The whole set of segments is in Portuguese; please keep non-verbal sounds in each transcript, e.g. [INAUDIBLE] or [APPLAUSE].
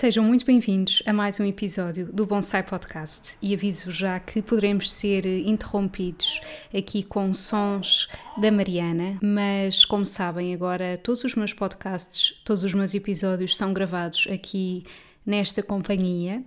Sejam muito bem-vindos a mais um episódio do Bonsai Podcast e aviso já que poderemos ser interrompidos aqui com sons da Mariana, mas como sabem agora todos os meus podcasts, todos os meus episódios são gravados aqui nesta companhia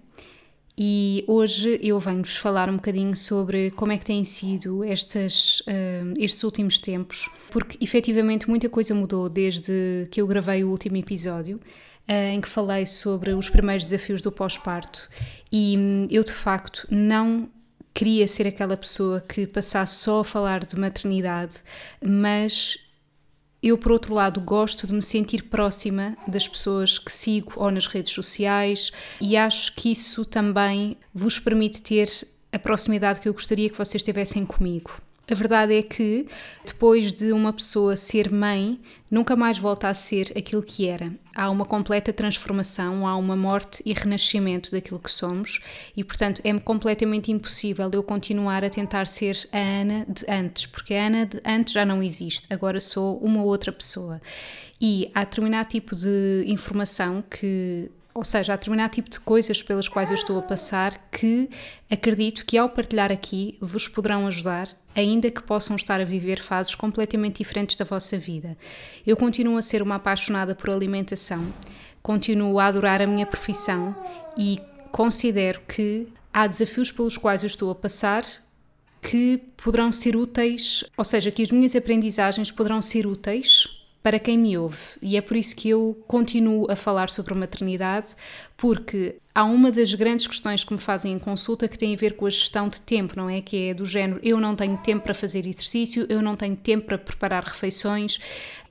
e hoje eu venho-vos falar um bocadinho sobre como é que têm sido uh, estes últimos tempos, porque efetivamente muita coisa mudou desde que eu gravei o último episódio. Eh, em que falei sobre os primeiros desafios do pós-parto e hum, eu de facto não queria ser aquela pessoa que passasse só a falar de maternidade, mas eu, por outro lado, gosto de me sentir próxima das pessoas que sigo ou nas redes sociais e acho que isso também vos permite ter a proximidade que eu gostaria que vocês tivessem comigo. A verdade é que depois de uma pessoa ser mãe, nunca mais volta a ser aquilo que era. Há uma completa transformação, há uma morte e renascimento daquilo que somos e, portanto, é completamente impossível eu continuar a tentar ser a Ana de antes, porque a Ana de antes já não existe, agora sou uma outra pessoa. E há determinado tipo de informação que ou seja, há determinado tipo de coisas pelas quais eu estou a passar que acredito que ao partilhar aqui vos poderão ajudar ainda que possam estar a viver fases completamente diferentes da vossa vida. Eu continuo a ser uma apaixonada por alimentação, continuo a adorar a minha profissão e considero que há desafios pelos quais eu estou a passar que poderão ser úteis, ou seja, que as minhas aprendizagens poderão ser úteis para quem me ouve. E é por isso que eu continuo a falar sobre a maternidade, porque há uma das grandes questões que me fazem em consulta que tem a ver com a gestão de tempo, não é? Que é do género: eu não tenho tempo para fazer exercício, eu não tenho tempo para preparar refeições,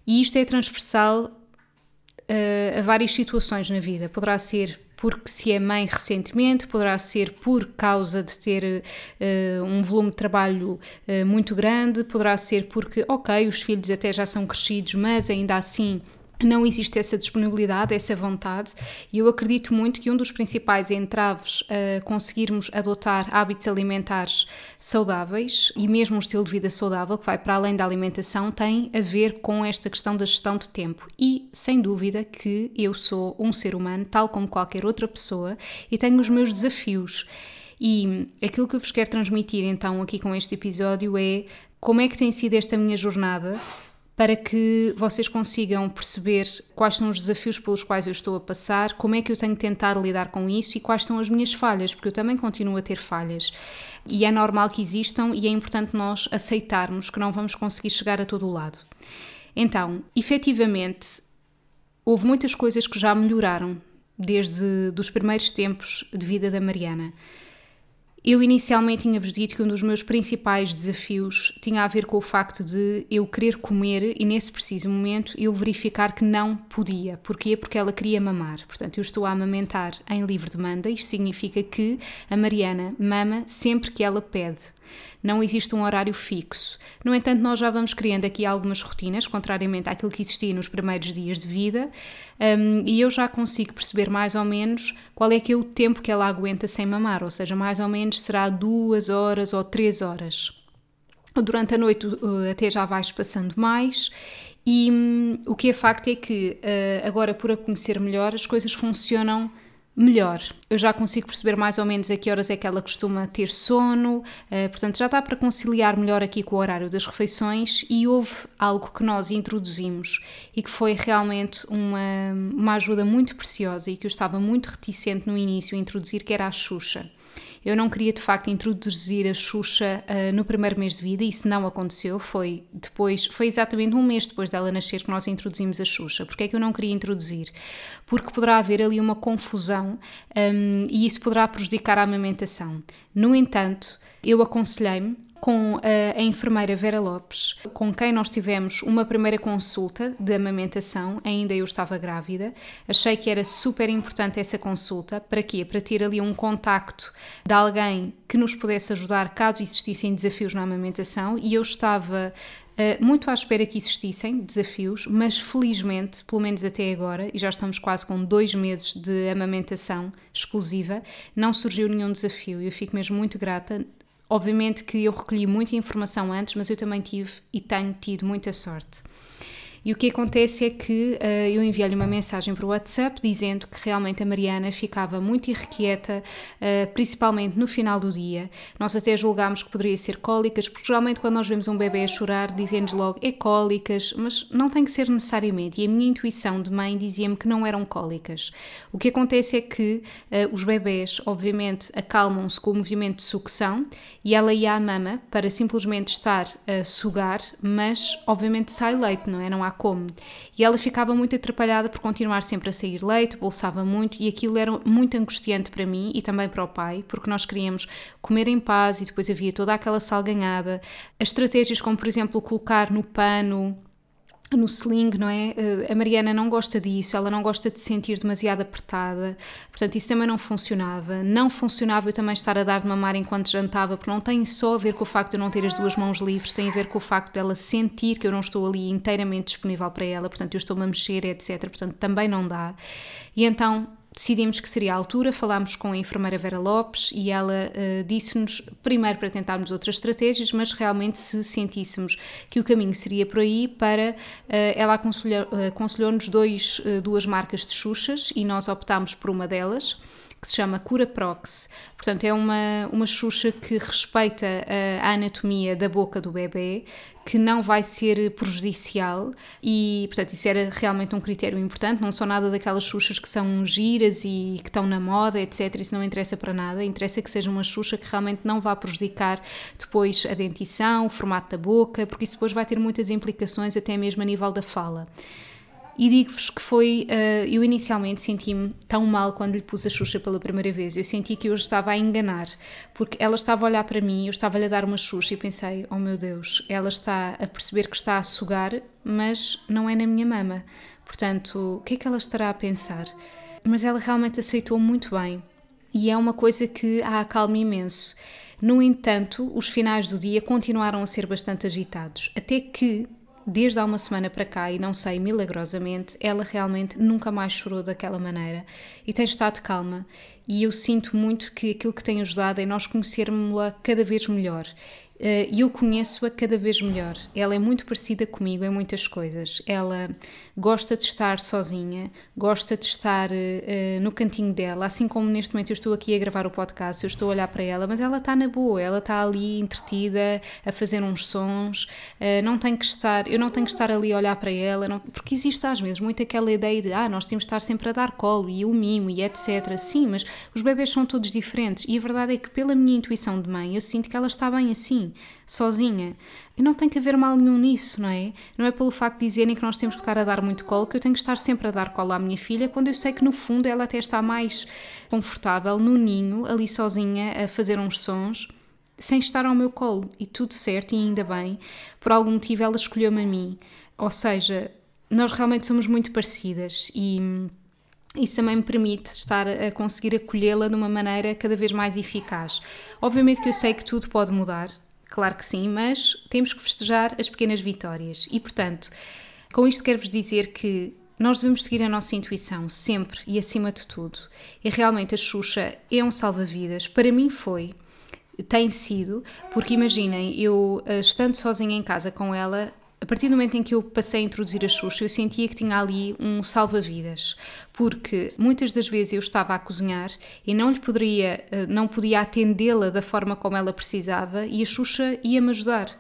e isto é transversal uh, a várias situações na vida. Poderá ser porque se é mãe recentemente, poderá ser por causa de ter uh, um volume de trabalho uh, muito grande, poderá ser porque, ok, os filhos até já são crescidos, mas ainda assim não existe essa disponibilidade, essa vontade, e eu acredito muito que um dos principais entraves a conseguirmos adotar hábitos alimentares saudáveis e mesmo um estilo de vida saudável que vai para além da alimentação tem a ver com esta questão da gestão de tempo. E sem dúvida que eu sou um ser humano, tal como qualquer outra pessoa, e tenho os meus desafios. E aquilo que eu vos quero transmitir então aqui com este episódio é como é que tem sido esta minha jornada para que vocês consigam perceber quais são os desafios pelos quais eu estou a passar, como é que eu tenho tentado lidar com isso e quais são as minhas falhas, porque eu também continuo a ter falhas. E é normal que existam e é importante nós aceitarmos que não vamos conseguir chegar a todo o lado. Então, efetivamente, houve muitas coisas que já melhoraram desde os primeiros tempos de vida da Mariana. Eu inicialmente tinha-vos dito que um dos meus principais desafios tinha a ver com o facto de eu querer comer e nesse preciso momento eu verificar que não podia. Porquê? Porque ela queria mamar. Portanto, eu estou a amamentar em livre demanda. Isto significa que a Mariana mama sempre que ela pede não existe um horário fixo. No entanto, nós já vamos criando aqui algumas rotinas, contrariamente àquilo que existia nos primeiros dias de vida, um, e eu já consigo perceber mais ou menos qual é que é o tempo que ela aguenta sem mamar, ou seja, mais ou menos será duas horas ou três horas. Durante a noite até já vais passando mais e um, o que é facto é que uh, agora por a conhecer melhor as coisas funcionam melhor. Eu já consigo perceber mais ou menos a que horas é que ela costuma ter sono, uh, portanto já dá para conciliar melhor aqui com o horário das refeições e houve algo que nós introduzimos e que foi realmente uma, uma ajuda muito preciosa e que eu estava muito reticente no início a introduzir, que era a Xuxa. Eu não queria de facto introduzir a Xuxa uh, no primeiro mês de vida, isso não aconteceu, foi depois, foi exatamente um mês depois dela nascer que nós introduzimos a Xuxa. Porque é que eu não queria introduzir? Porque poderá haver ali uma confusão um, e isso poderá prejudicar a amamentação. No entanto, eu aconselhei-me com a, a, enfermeira Vera Lopes, com quem nós tivemos uma primeira consulta de amamentação, ainda eu estava grávida. Achei que era super importante essa consulta. Para quê? Para ter ali um contacto de alguém que nos pudesse ajudar caso existissem desafios na amamentação e eu estava Uh, muito à espera que existissem desafios, mas felizmente, pelo menos até agora, e já estamos quase com dois meses de amamentação exclusiva, não surgiu nenhum desafio. Eu fico mesmo muito grata. Obviamente que eu recolhi muita informação antes, mas eu também tive e tenho tido muita sorte. E o que acontece é que uh, eu enviei-lhe uma mensagem para o WhatsApp dizendo que realmente a Mariana ficava muito irrequieta, uh, principalmente no final do dia. Nós até julgámos que poderia ser cólicas, porque geralmente quando nós vemos um bebê a chorar, dizemos logo é cólicas, mas não tem que ser necessariamente. E a minha intuição de mãe dizia-me que não eram cólicas. O que acontece é que uh, os bebés, obviamente, acalmam-se com o movimento de sucção e ela ia à mama para simplesmente estar a sugar, mas obviamente sai leite, não é? Não há como. E ela ficava muito atrapalhada por continuar sempre a sair leite, bolsava muito e aquilo era muito angustiante para mim e também para o pai, porque nós queríamos comer em paz e depois havia toda aquela salganhada. As estratégias como, por exemplo, colocar no pano no sling, não é? Eh, a Mariana não gosta disso, ela não gosta de se sentir demasiado apertada, portanto, isso também não funcionava. Não funcionava eu também estar a dar de mamar enquanto jantava, porque não tem só a ver com o facto de eu não ter as duas mãos livres, tem a ver com o facto dela sentir que eu não estou ali inteiramente disponível para ela, portanto, eu estou-me a mexer, etc. Portanto, também não dá. E então decidimos que seria a altura, falámos com a enfermeira Vera Lopes e ela uh, disse-nos, primeiro para tentarmos outras estratégias, mas realmente se sentíssemos que o caminho seria por aí, para uh, ela eh, aconselhou-nos dois, uh, duas marcas de xuxas e nós optámos por uma delas que se chama Cura Prox. Portanto, é uma, uma xuxa que respeita a, a anatomia da boca do bebê, que não vai ser prejudicial e, portanto, isso era realmente um critério importante. Não são nada daquelas xuxas que são giras e que estão na moda, etc. Isso não interessa para nada. Interessa que seja uma xuxa que realmente não vá prejudicar depois a dentição, o formato da boca, porque isso depois vai ter muitas implicações até mesmo a nível da fala. E digo-vos que foi. Uh, eu inicialmente senti-me tão mal quando lhe pus a Xuxa pela primeira vez. Eu senti que eu estava a enganar, porque ela estava a olhar para mim, eu estava-lhe a dar uma Xuxa e pensei: oh meu Deus, ela está a perceber que está a sugar, mas não é na minha mama. Portanto, o que é que ela estará a pensar? Mas ela realmente aceitou muito bem e é uma coisa que a acalma imenso. No entanto, os finais do dia continuaram a ser bastante agitados, até que desde há uma semana para cá, e não sei, milagrosamente, ela realmente nunca mais chorou daquela maneira e tem estado calma. E eu sinto muito que aquilo que tem ajudado é nós conhecermos-la cada vez melhor e eu conheço-a cada vez melhor. Ela é muito parecida comigo em muitas coisas. Ela gosta de estar sozinha, gosta de estar uh, no cantinho dela, assim como neste momento eu estou aqui a gravar o podcast, eu estou a olhar para ela, mas ela está na boa, ela está ali entretida, a fazer uns sons, uh, não tem que estar, eu não tenho que estar ali a olhar para ela, não, porque existe às vezes muito aquela ideia de ah, nós temos de estar sempre a dar colo e o mimo e etc. Sim, mas os bebês são todos diferentes e a verdade é que pela minha intuição de mãe eu sinto que ela está bem assim sozinha. E não tem que haver mal nenhum nisso, não é? Não é pelo facto de dizerem que nós temos que estar a dar muito colo que eu tenho que estar sempre a dar colo à minha filha, quando eu sei que no fundo ela até está mais confortável no ninho, ali sozinha, a fazer uns sons, sem estar ao meu colo. E tudo certo, e ainda bem. Por algum motivo ela escolheu-me a mim. Ou seja, nós realmente somos muito parecidas e isso também me permite estar a conseguir acolhê-la de uma maneira cada vez mais eficaz. Obviamente que eu sei que tudo pode mudar, Claro que sim, mas temos que festejar as pequenas vitórias. E, portanto, com isto quero-vos dizer que nós devemos seguir a nossa intuição, sempre e acima de tudo. E realmente a Xuxa é um salva-vidas. Para mim foi, tem sido, porque imaginem, eu eh, estando sozinha em casa com ela, a partir do momento em que eu passei a introduzir a Xuxa, eu sentia que tinha ali um salva-vidas, porque muitas das vezes eu estava a cozinhar e não lhe poderia, eh, não podia atendê-la da forma como ela precisava e a Xuxa ia-me ajudar.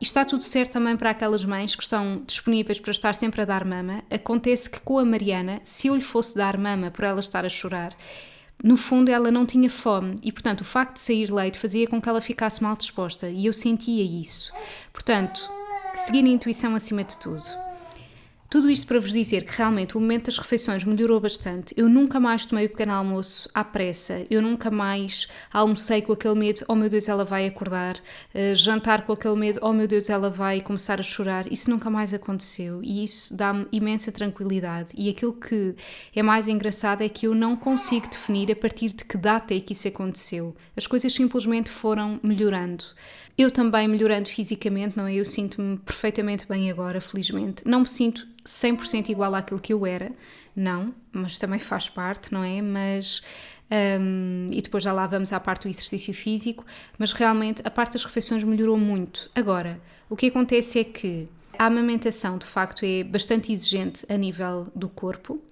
E está tudo certo também para aquelas mães que estão disponíveis para estar sempre a dar mama. Acontece que com a Mariana, se eu lhe fosse dar mama por ela estar a chorar, no fundo ela não tinha fome e, portanto, o facto de sair leite fazia com que ela ficasse mal disposta e eu sentia isso. Portanto, seguir a intuição acima de tudo. Tudo isto para vos dizer que realmente o momento das refeições melhorou bastante. Eu nunca mais tomei o pequeno almoço à pressa, eu nunca mais almocei com aquele medo, oh meu Deus, ela vai acordar, uh, jantar com aquele medo, oh meu Deus, ela vai começar a chorar. Isso nunca mais aconteceu e isso dá-me imensa tranquilidade. E aquilo que é mais engraçado é que eu não consigo definir a partir de que data é que isso aconteceu. As coisas simplesmente foram melhorando. Eu também melhorando fisicamente, não é? Eu sinto-me perfeitamente bem agora, felizmente. Não me sinto 100% igual àquilo que eu era, não, mas também faz parte, não é? Mas. Um, e depois já lá vamos à parte do exercício físico, mas realmente a parte das refeições melhorou muito. Agora, o que acontece é que a amamentação de facto é bastante exigente a nível do corpo,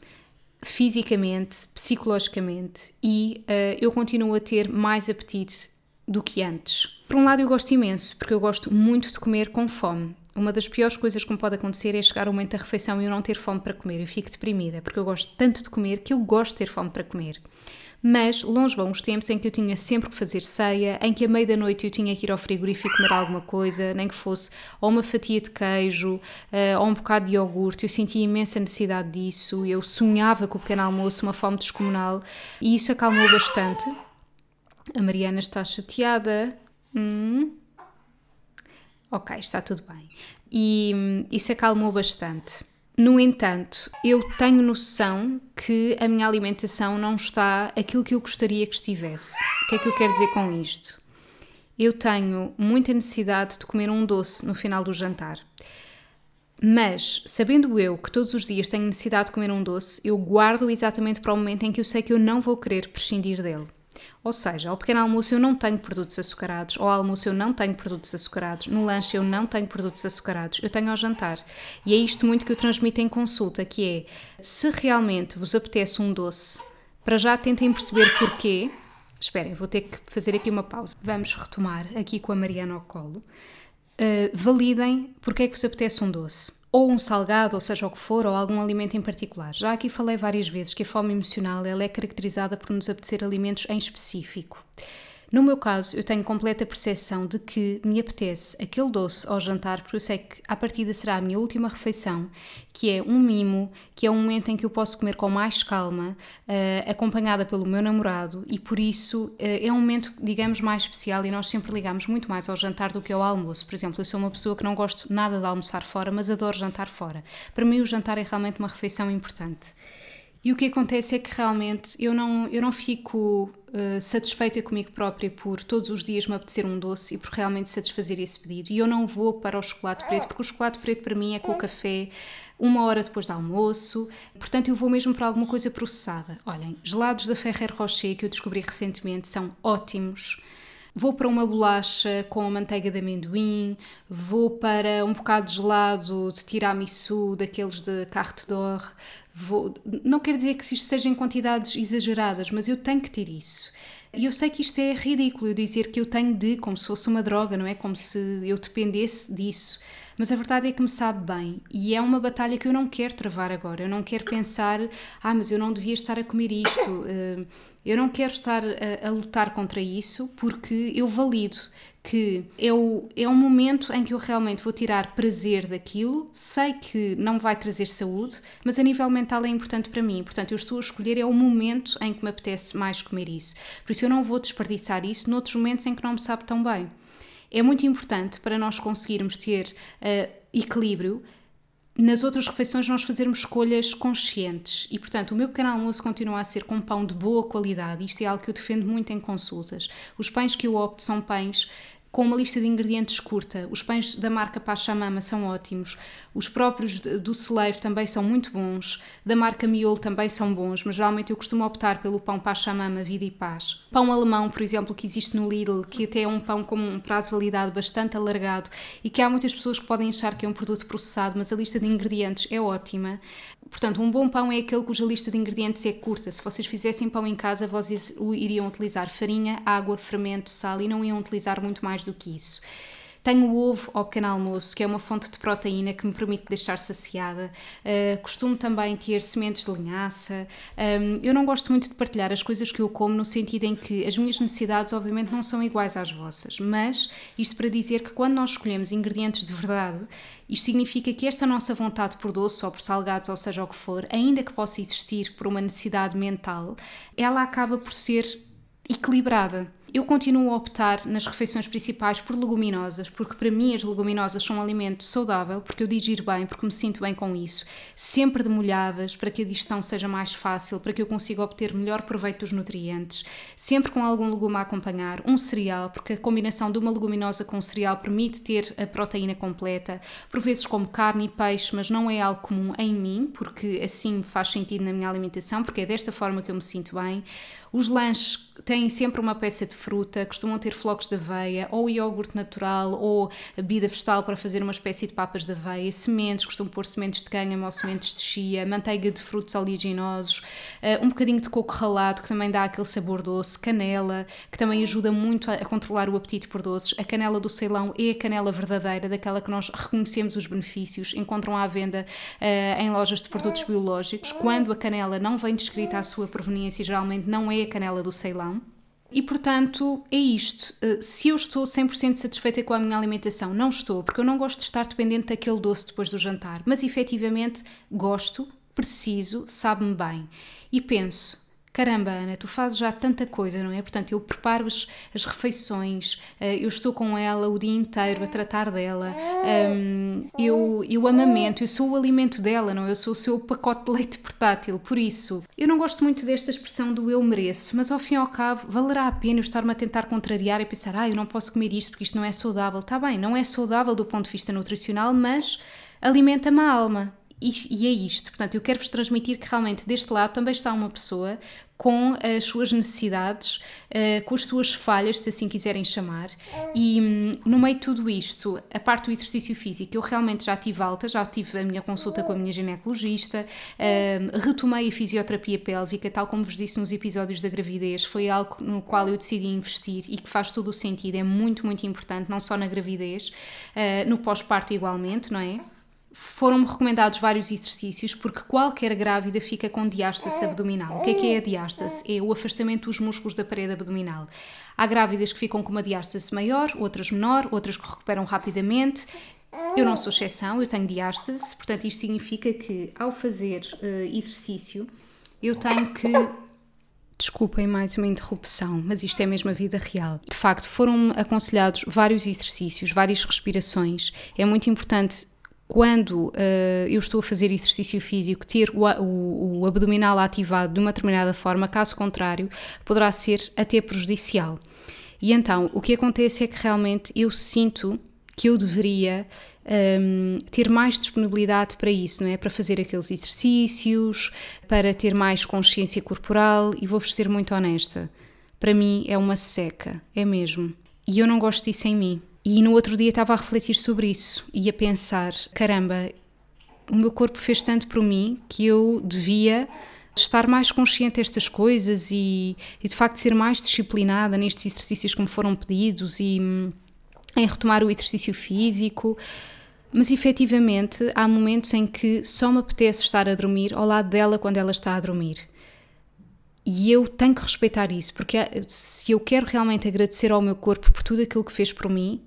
fisicamente, psicologicamente, e uh, eu continuo a ter mais apetite do que antes. Por um lado, eu gosto imenso, porque eu gosto muito de comer com fome. Uma das piores coisas que me pode acontecer é chegar ao momento da refeição e eu não ter fome para comer. Eu fico deprimida, porque eu gosto tanto de comer que eu gosto de ter fome para comer. Mas longe vão os tempos em que eu tinha sempre que fazer ceia, em que à meia da noite eu tinha que ir ao frigorífico comer alguma coisa, nem que fosse ou uma fatia de queijo uh, ou um bocado de iogurte. Eu sentia imensa necessidade disso, eu sonhava com o pequeno almoço, uma fome descomunal, e isso acalmou bastante. A Mariana está chateada. Hum. Ok, está tudo bem. E isso acalmou bastante. No entanto, eu tenho noção que a minha alimentação não está aquilo que eu gostaria que estivesse. O que é que eu quero dizer com isto? Eu tenho muita necessidade de comer um doce no final do jantar. Mas, sabendo eu que todos os dias tenho necessidade de comer um doce, eu guardo exatamente para o momento em que eu sei que eu não vou querer prescindir dele. Ou seja, ao pequeno almoço eu não tenho produtos açucarados, ao almoço eu não tenho produtos açucarados, no lanche eu não tenho produtos açucarados, eu tenho ao jantar. E é isto muito que eu transmito em consulta, que é, se realmente vos apetece um doce, para já tentem perceber porquê. Esperem, vou ter que fazer aqui uma pausa. Vamos retomar aqui com a Mariana ao colo. Uh, validem porque é que vos apetece um doce ou um salgado, ou seja o que for, ou algum alimento em particular. Já aqui falei várias vezes que a fome emocional ela é caracterizada por nos apetecer alimentos em específico. No meu caso, eu tenho completa percepção de que me apetece aquele doce ao jantar, porque eu sei que à partida será a minha última refeição, que é um mimo, que é um momento em que eu posso comer com mais calma, uh, acompanhada pelo meu namorado, e por isso uh, é um momento, digamos, mais especial e nós sempre ligamos muito mais ao jantar do que ao almoço. Por exemplo, eu sou uma pessoa que não gosto nada de almoçar fora, mas adoro jantar fora. Para mim, o jantar é realmente uma refeição importante. E o que acontece é que realmente eu não, eu não fico uh, satisfeita comigo própria por todos os dias me apetecer um doce e por realmente satisfazer esse pedido. E eu não vou para o chocolate preto, porque o chocolate preto para mim é com o café uma hora depois do almoço. Portanto, eu vou mesmo para alguma coisa processada. Olhem, gelados da Ferrer Rocher que eu descobri recentemente são ótimos. Vou para uma bolacha com manteiga de amendoim, vou para um bocado de gelado de tiramisu, daqueles de carte d'or, Vou, não quer dizer que isto seja em quantidades exageradas, mas eu tenho que ter isso. E eu sei que isto é ridículo, eu dizer que eu tenho de, como se fosse uma droga, não é? Como se eu dependesse disso. Mas a verdade é que me sabe bem e é uma batalha que eu não quero travar agora. Eu não quero pensar, ah, mas eu não devia estar a comer isto. Eh, eu não quero estar a, a lutar contra isso porque eu valido que o, é um momento em que eu realmente vou tirar prazer daquilo, sei que não vai trazer saúde, mas a nível mental é importante para mim. Portanto, eu estou a escolher é o momento em que me apetece mais comer isso. Por isso, eu não vou desperdiçar isso noutros momentos em que não me sabe tão bem. É muito importante para nós conseguirmos ter uh, equilíbrio nas outras refeições nós fazermos escolhas conscientes e, portanto, o meu pequeno almoço continua a ser com pão de boa qualidade. Isto é algo que eu defendo muito em consultas. Os pães que eu opto são pães com uma lista de ingredientes curta. Os pães da marca Pachamama são ótimos, os próprios do celeiro também são muito bons, da marca Miolo também são bons, mas geralmente eu costumo optar pelo pão Pachamama Vida e Paz. Pão alemão, por exemplo, que existe no Lidl, que até é um pão com um prazo de validade bastante alargado e que há muitas pessoas que podem achar que é um produto processado, mas a lista de ingredientes é ótima. Portanto, um bom pão é aquele cuja lista de ingredientes é curta. Se vocês fizessem pão em casa, vocês iriam utilizar farinha, água, fermento, sal e não iam utilizar muito mais do que isso. Tenho o ovo ao pequeno almoço, que é uma fonte de proteína que me permite deixar saciada. Uh, costumo também ter sementes de linhaça. Um, eu não gosto muito de partilhar as coisas que eu como, no sentido em que as minhas necessidades, obviamente, não são iguais às vossas, mas isto para dizer que quando nós escolhemos ingredientes de verdade, isto significa que esta nossa vontade por doce ou por salgados, ou seja o que for, ainda que possa existir por uma necessidade mental, ela acaba por ser equilibrada. Eu continuo a optar nas refeições principais por leguminosas, porque para mim as leguminosas são um alimento saudável, porque eu digiro bem, porque me sinto bem com isso. Sempre demolhadas, para que a digestão seja mais fácil, para que eu consiga obter melhor proveito dos nutrientes. Sempre com algum legume a acompanhar. Um cereal, porque a combinação de uma leguminosa com um cereal permite ter a proteína completa. Por vezes como carne e peixe, mas não é algo comum em mim, porque assim faz sentido na minha alimentação, porque é desta forma que eu me sinto bem. Os lanches têm sempre uma peça de fruta, costumam ter flocos de aveia, ou iogurte natural, ou bebida vegetal para fazer uma espécie de papas de aveia, sementes, costumam pôr sementes de cânhamo ou sementes de chia, manteiga de frutos oleaginosos, eh, um bocadinho de coco ralado, que também dá aquele sabor doce, canela, que também ajuda muito a, controlar o apetite por doces. A canela do Ceilão é a canela verdadeira, daquela que nós reconhecemos os benefícios, encontram à venda uh, em lojas de produtos biológicos. Quando a canela não vem descrita a sua proveniência, geralmente não é a canela do Ceilão. E portanto, é isto. Eh, se eu estou 100% satisfeita com a minha alimentação, não estou, porque eu não gosto de estar dependente daquele doce depois do jantar, mas efetivamente gosto, preciso, sabe-me bem. E penso, caramba, Ana, tu fazes já tanta coisa, não é? Portanto, eu preparo as, as refeições, uh, eu estou com ela o dia inteiro a tratar dela, um, eu, eu amamento, eu sou o alimento dela, não é? Eu sou o seu pacote de leite portátil, por isso, eu não gosto muito desta expressão do eu mereço, mas ao fim e ao cabo, valerá a pena eu estar-me a tentar contrariar e pensar, ah, eu não posso comer isto porque isto não é saudável. Está bem, não é saudável do ponto de vista nutricional, mas alimenta-me a alma e, é isto. Portanto, eu quero-vos transmitir que realmente deste lado também está uma pessoa com as suas necessidades, uh, com as suas falhas, se assim quiserem chamar, e um, no meio de tudo isto, a parte do exercício físico, eu realmente já tive alta, já tive a minha consulta com a minha ginecologista, uh, retomei a fisioterapia pélvica, tal como vos disse nos episódios da gravidez, foi algo no qual eu decidi investir e que faz todo o sentido, é muito, muito importante, não só na gravidez, uh, no pós-parto igualmente, não é? Foram-me recomendados vários exercícios porque qualquer grávida fica com diástase abdominal. O que é que é a diástase? É o afastamento dos músculos da parede abdominal. Há grávidas que ficam com uma diástase maior, outras menor, outras que recuperam rapidamente. Eu não sou exceção, eu tenho diástase, portanto isto significa que ao fazer uh, exercício eu tenho que [COUGHS] Desculpem mais uma interrupção, mas isto é mesmo a vida real. De facto, foram aconselhados vários exercícios, várias respirações. É muito importante quando uh, eu estou a fazer exercício físico, ter o, o, o, abdominal ativado de uma determinada forma, caso contrário, poderá ser até prejudicial. E então, o que acontece é que realmente eu sinto que eu deveria um, ehm, ter mais disponibilidade para isso, não é? Para fazer aqueles exercícios, para ter mais consciência corporal, e vou-vos ser muito honesta. Para mim é uma seca, é mesmo. E eu não gosto disso em mim. E no outro dia estava a refletir sobre isso e a pensar: caramba, o meu corpo fez tanto por mim que eu devia estar mais consciente destas coisas e, e, de facto ser mais disciplinada nestes exercícios que me foram pedidos e em retomar o exercício físico. Mas efetivamente há momentos em que só me apetece estar a dormir ao lado dela quando ela está a dormir. E eu tenho que respeitar isso, porque se eu quero realmente agradecer ao meu corpo por tudo aquilo que fez por mim,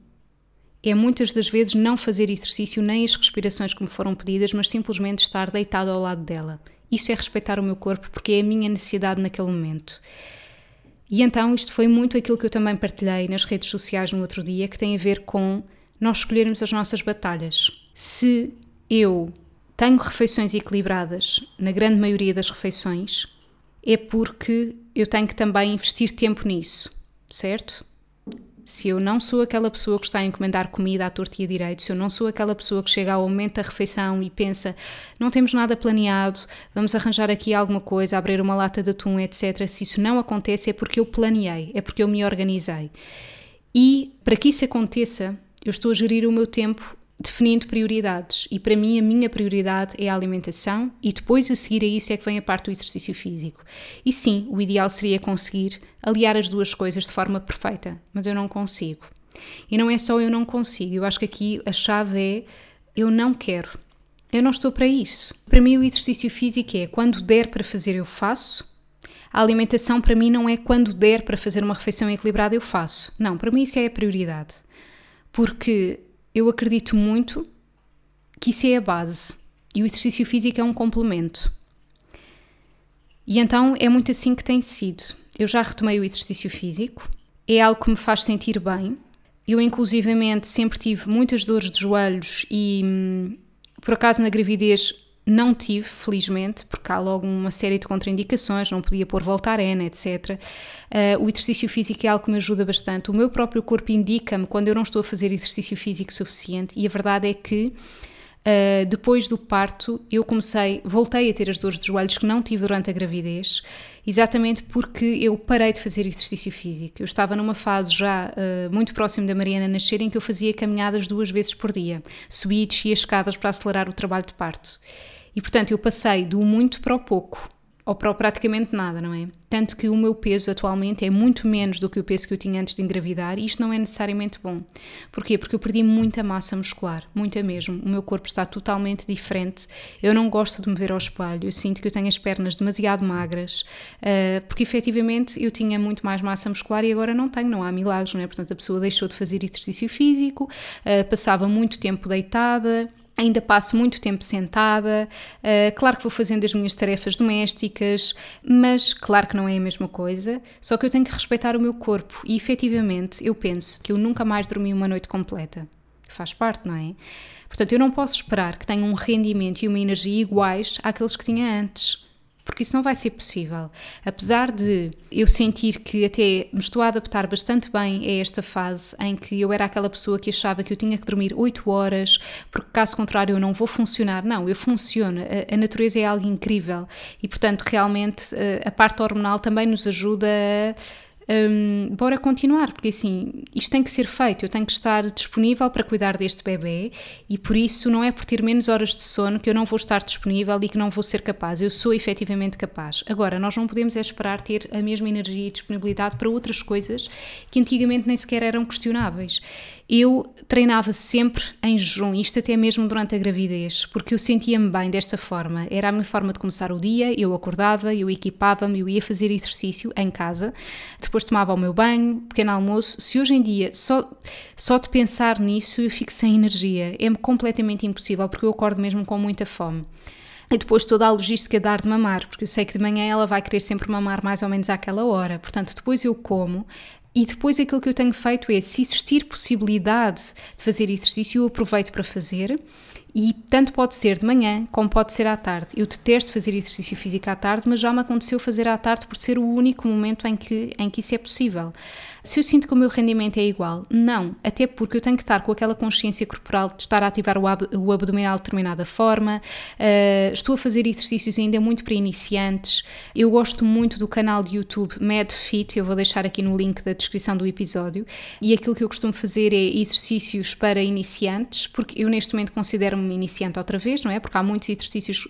é muitas das vezes não fazer exercício nem as respirações que me foram pedidas, mas simplesmente estar deitado ao lado dela. Isso é respeitar o meu corpo porque é a minha necessidade naquele momento. E então isto foi muito aquilo que eu também partilhei nas redes sociais no outro dia, que tem a ver com nós escolhermos as nossas batalhas. Se eu tenho refeições equilibradas na grande maioria das refeições, é porque eu tenho que também investir tempo nisso, certo? Se eu não sou aquela pessoa que está a encomendar comida à torta e a direito, se eu não sou aquela pessoa que chega ao momento da refeição e pensa não temos nada planeado, vamos arranjar aqui alguma coisa, abrir uma lata de atum, etc. Se isso não acontece é porque eu planeei, é porque eu me organizei. E para que isso aconteça, eu estou a gerir o meu tempo definindo prioridades. E para mim, a minha prioridade é a alimentação, e depois a seguir a isso é que vem a parte do exercício físico. E sim, o ideal seria conseguir aliar as duas coisas de forma perfeita, mas eu não consigo. E não é só eu não consigo, eu acho que aqui a chave é eu não quero. Eu não estou para isso. Para mim, o exercício físico é quando der para fazer, eu faço. A alimentação, para mim, não é quando der para fazer uma refeição equilibrada, eu faço. Não, para mim, isso é a prioridade. Porque eu acredito muito que isso é a base. E o exercício físico é um complemento. E então é muito assim que tem sido. Eu já retomei o exercício físico, é algo que me faz sentir bem. Eu, inclusivamente, sempre tive muitas dores de joelhos e, hum, por acaso, na gravidez não tive, felizmente, porque há logo uma série de contraindicações, não podia pôr Voltaren, etc. Uh, o exercício físico é algo que me ajuda bastante. O meu próprio corpo indica-me quando eu não estou a fazer exercício físico suficiente e a verdade é que Uh, depois do parto, eu comecei, voltei a ter as dores de joelhos que não tive durante a gravidez, exatamente porque eu parei de fazer exercício físico. Eu estava numa fase já uh, muito próximo da Mariana nascer em que eu fazia caminhadas duas vezes por dia, subia e descia escadas para acelerar o trabalho de parto. E portanto eu passei do muito para o pouco ou para praticamente nada, não é? Tanto que o meu peso atualmente é muito menos do que o peso que eu tinha antes de engravidar e isto não é necessariamente bom. Porquê? Porque eu perdi muita massa muscular, muita mesmo. O meu corpo está totalmente diferente. Eu não gosto de me ver ao espelho, eu sinto que eu tenho as pernas demasiado magras, uh, porque efetivamente eu tinha muito mais massa muscular e agora não tenho, não há milagres, não é? Portanto, a pessoa deixou de fazer exercício físico, uh, passava muito tempo deitada Ainda passo muito tempo sentada, uh, claro que vou fazendo as minhas tarefas domésticas, mas claro que não é a mesma coisa, só que eu tenho que respeitar o meu corpo e efetivamente eu penso que eu nunca mais dormi uma noite completa. Faz parte, não é? Portanto, eu não posso esperar que tenha um rendimento e uma energia iguais àqueles que tinha antes porque isso não vai ser possível. Apesar de eu sentir que até me estou a adaptar bastante bem a esta fase em que eu era aquela pessoa que achava que eu tinha que dormir 8 horas, porque caso contrário eu não vou funcionar. Não, eu funciono. A, a natureza é algo incrível e, portanto, realmente eh, a parte hormonal também nos ajuda a um, bora continuar, porque assim, isto tem que ser feito, eu tenho que estar disponível para cuidar deste bebê e por isso não é por ter menos horas de sono que eu não vou estar disponível e que não vou ser capaz, eu sou efetivamente capaz. Agora, nós não podemos é esperar ter a mesma energia e disponibilidade para outras coisas que antigamente nem sequer eram questionáveis eu treinava sempre em jejum, isto até mesmo durante a gravidez, porque eu sentia-me bem desta forma. Era a minha forma de começar o dia, eu acordava, eu equipava-me, eu ia fazer exercício em casa, depois tomava o meu banho, pequeno almoço. Se hoje em dia só, só de pensar nisso eu fico sem energia, é completamente impossível, porque eu acordo mesmo com muita fome. E depois toda a logística de dar de mamar, porque eu sei que de manhã ela vai querer sempre mamar mais ou menos àquela hora. Portanto, depois eu como, e depois aquilo que eu tenho feito é, se existir possibilidade de fazer exercício, eu aproveito para fazer. E tanto pode ser de manhã como pode ser à tarde. Eu detesto fazer exercício físico à tarde, mas já me aconteceu fazer à tarde por ser o único momento em que, em que isso é possível. Se eu sinto que o meu rendimento é igual, não. Até porque eu tenho que estar com aquela consciência corporal de estar a ativar o, ab o abdominal de determinada forma. Uh, estou a fazer exercícios ainda muito para iniciantes. Eu gosto muito do canal de YouTube MadFit, eu vou deixar aqui no link da descrição do episódio. E aquilo que eu costumo fazer é exercícios para iniciantes, porque eu neste momento considero-me iniciante outra vez, não é? Porque há muitos exercícios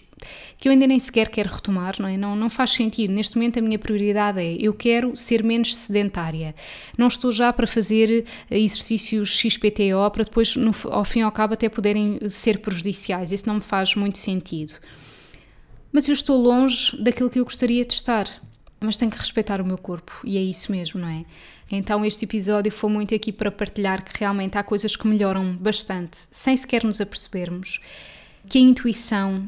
que eu ainda nem sequer quero retomar, não é? Não, não faz sentido. Neste momento a minha prioridade é eu quero ser menos sedentária. Não estou já para fazer eh, exercícios XPTO para depois, no, ao fim e ao cabo, até poderem ser prejudiciais. Isso não me faz muito sentido. Mas eu estou longe daquilo que eu gostaria de estar. Mas tenho que respeitar o meu corpo e é isso mesmo, não é? Então este episódio foi muito aqui para partilhar que realmente há coisas que melhoram bastante, sem sequer nos apercebermos, que a intuição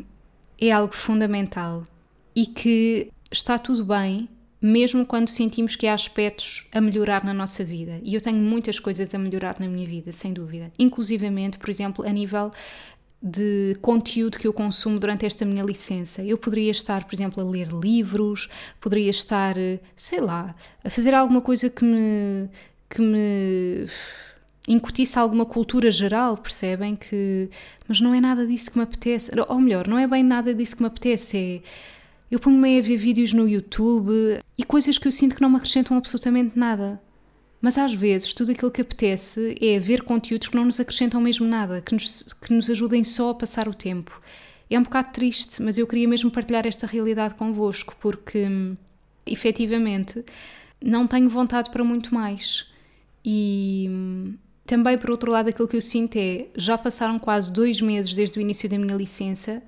é algo fundamental e que está tudo bem, mesmo quando sentimos que há aspectos a melhorar na nossa vida. E eu tenho muitas coisas a melhorar na minha vida, sem dúvida. Inclusivamente, por exemplo, a nível de conteúdo que eu consumo durante esta minha licença. Eu poderia estar, por exemplo, a ler livros, poderia estar, sei lá, a fazer alguma coisa que me que me incutisse alguma cultura geral, percebem que mas não é nada disso que me apetece, ou melhor, não é bem nada disso que me apetece, é eu ponho-me a ver vídeos no YouTube e coisas que eu sinto que não me acrescentam absolutamente nada. Mas às vezes tudo aquilo que apetece é ver conteúdos que não nos acrescentam mesmo nada, que nos, que nos ajudem só a passar o tempo. É um bocado triste, mas eu queria mesmo partilhar esta realidade convosco, porque efetivamente não tenho vontade para muito mais. E também, por outro lado, aquilo que eu sinto é já passaram quase dois meses desde o início da minha licença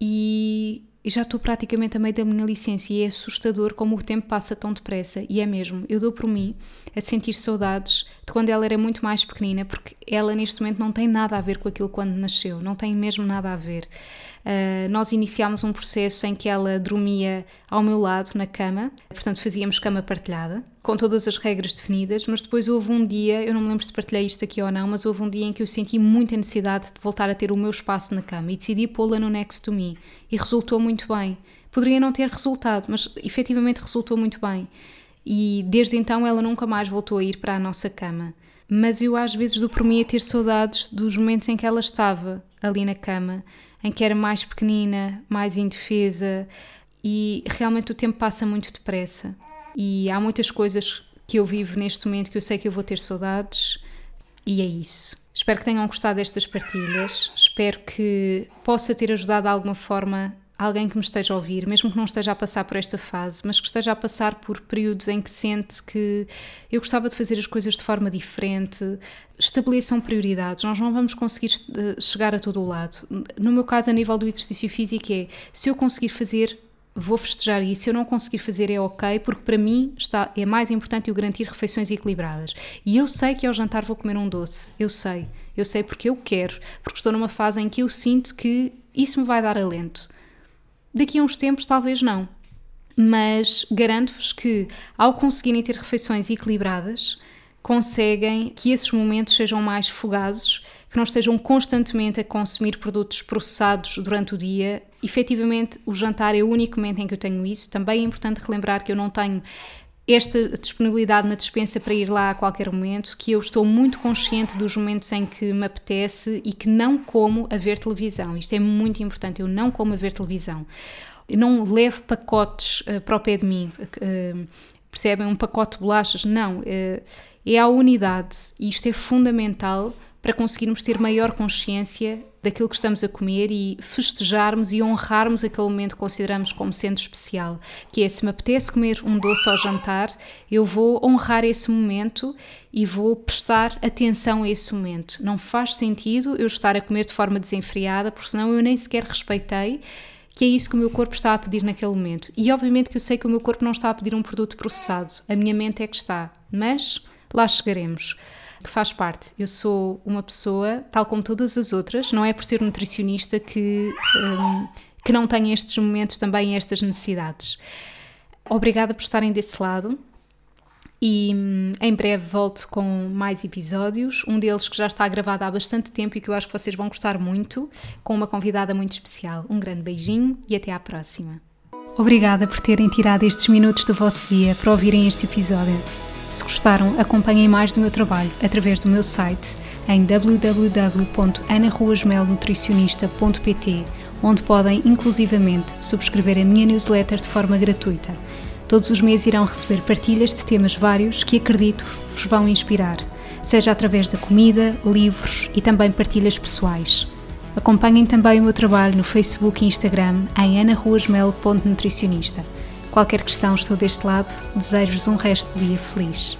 e e já estou praticamente a meio da minha licença e é assustador como o tempo passa tão depressa e é mesmo, eu dou por mim a sentir saudades de quando ela era muito mais pequenina porque ela neste momento não tem nada a ver com aquilo quando nasceu, não tem mesmo nada a ver. Uh, nós iniciámos um processo em que ela dormia ao meu lado na cama, portanto fazíamos cama partilhada, com todas as regras definidas, mas depois houve um dia, eu não me lembro se partilhei isto aqui ou não, mas houve um dia em que eu senti muita necessidade de voltar a ter o meu espaço na cama e decidi pô-la no Next to Me e resultou muito bem. Poderia não ter resultado, mas efetivamente resultou muito bem. E desde então ela nunca mais voltou a ir para a nossa cama. Mas eu às vezes dou por mim a ter saudades dos momentos em que ela estava ali na cama, em que era mais pequenina, mais indefesa e realmente o tempo passa muito depressa. E há muitas coisas que eu vivo neste momento que eu sei que eu vou ter saudades e é isso. Espero que tenham gostado destas partilhas, espero que possa ter ajudado de alguma forma alguém que me esteja a ouvir, mesmo que não esteja a passar por esta fase, mas que esteja a passar por períodos em que sente que eu gostava de fazer as coisas de forma diferente, estabeleçam prioridades. Nós não vamos conseguir eh, chegar a todo o lado. No meu caso, a nível do exercício físico, é se eu conseguir fazer vou festejar isso. Se eu não conseguir fazer é ok, porque para mim está, é mais importante eu garantir refeições equilibradas. E eu sei que ao jantar vou comer um doce, eu sei. Eu sei porque eu quero, porque estou numa fase em que eu sinto que isso me vai dar alento. Daqui a uns tempos, talvez não. Mas garanto-vos que, ao conseguirem ter refeições equilibradas, conseguem que esses momentos sejam mais fugazes, que não estejam constantemente a consumir produtos processados durante o dia. Efetivamente, o jantar é o único momento em que eu tenho isso. Também é importante relembrar que eu não tenho esta disponibilidade na dispensa para ir lá a qualquer momento, que eu estou muito consciente dos momentos em que me apetece e que não como a ver televisão. Isto é muito importante, eu não como a ver televisão. Eu não levo pacotes uh, para o pé de mim, uh, percebem? Um pacote de bolachas, não. Uh, é a unidade isto é fundamental para conseguirmos ter maior consciência daquilo que estamos a comer e festejarmos e honrarmos aquele momento que consideramos como sendo especial, que é se me apetece comer um doce ao jantar, eu vou honrar esse momento e vou prestar atenção a esse momento. Não faz sentido eu estar a comer de forma desenfreada, porque senão eu nem sequer respeitei que é isso que o meu corpo está a pedir naquele momento. E obviamente que eu sei que o meu corpo não está a pedir um produto processado, a minha mente é que está, mas lá chegaremos que faz parte. Eu sou uma pessoa, tal como todas as outras, não é por ser nutricionista que, um, que não tenho estes momentos também estas necessidades. Obrigada por estarem desse lado e hum, em breve volto com mais episódios, um deles que já está gravado há bastante tempo e que eu acho que vocês vão gostar muito, com uma convidada muito especial. Um grande beijinho e até à próxima. Obrigada por terem tirado estes minutos do vosso dia para ouvirem este episódio. Se gostaram, acompanhem mais do meu trabalho através do meu site em www.anaruasmelnutricionista.pt, onde podem inclusivamente subscrever a minha newsletter de forma gratuita. Todos os meses irão receber partilhas de temas vários que acredito vos vão inspirar, seja através da comida, livros e também partilhas pessoais. Acompanhem também o meu trabalho no Facebook e Instagram em anaruasmel.nutricionista. Qualquer questão, estou deste lado. Desejo-vos um resto de dia feliz.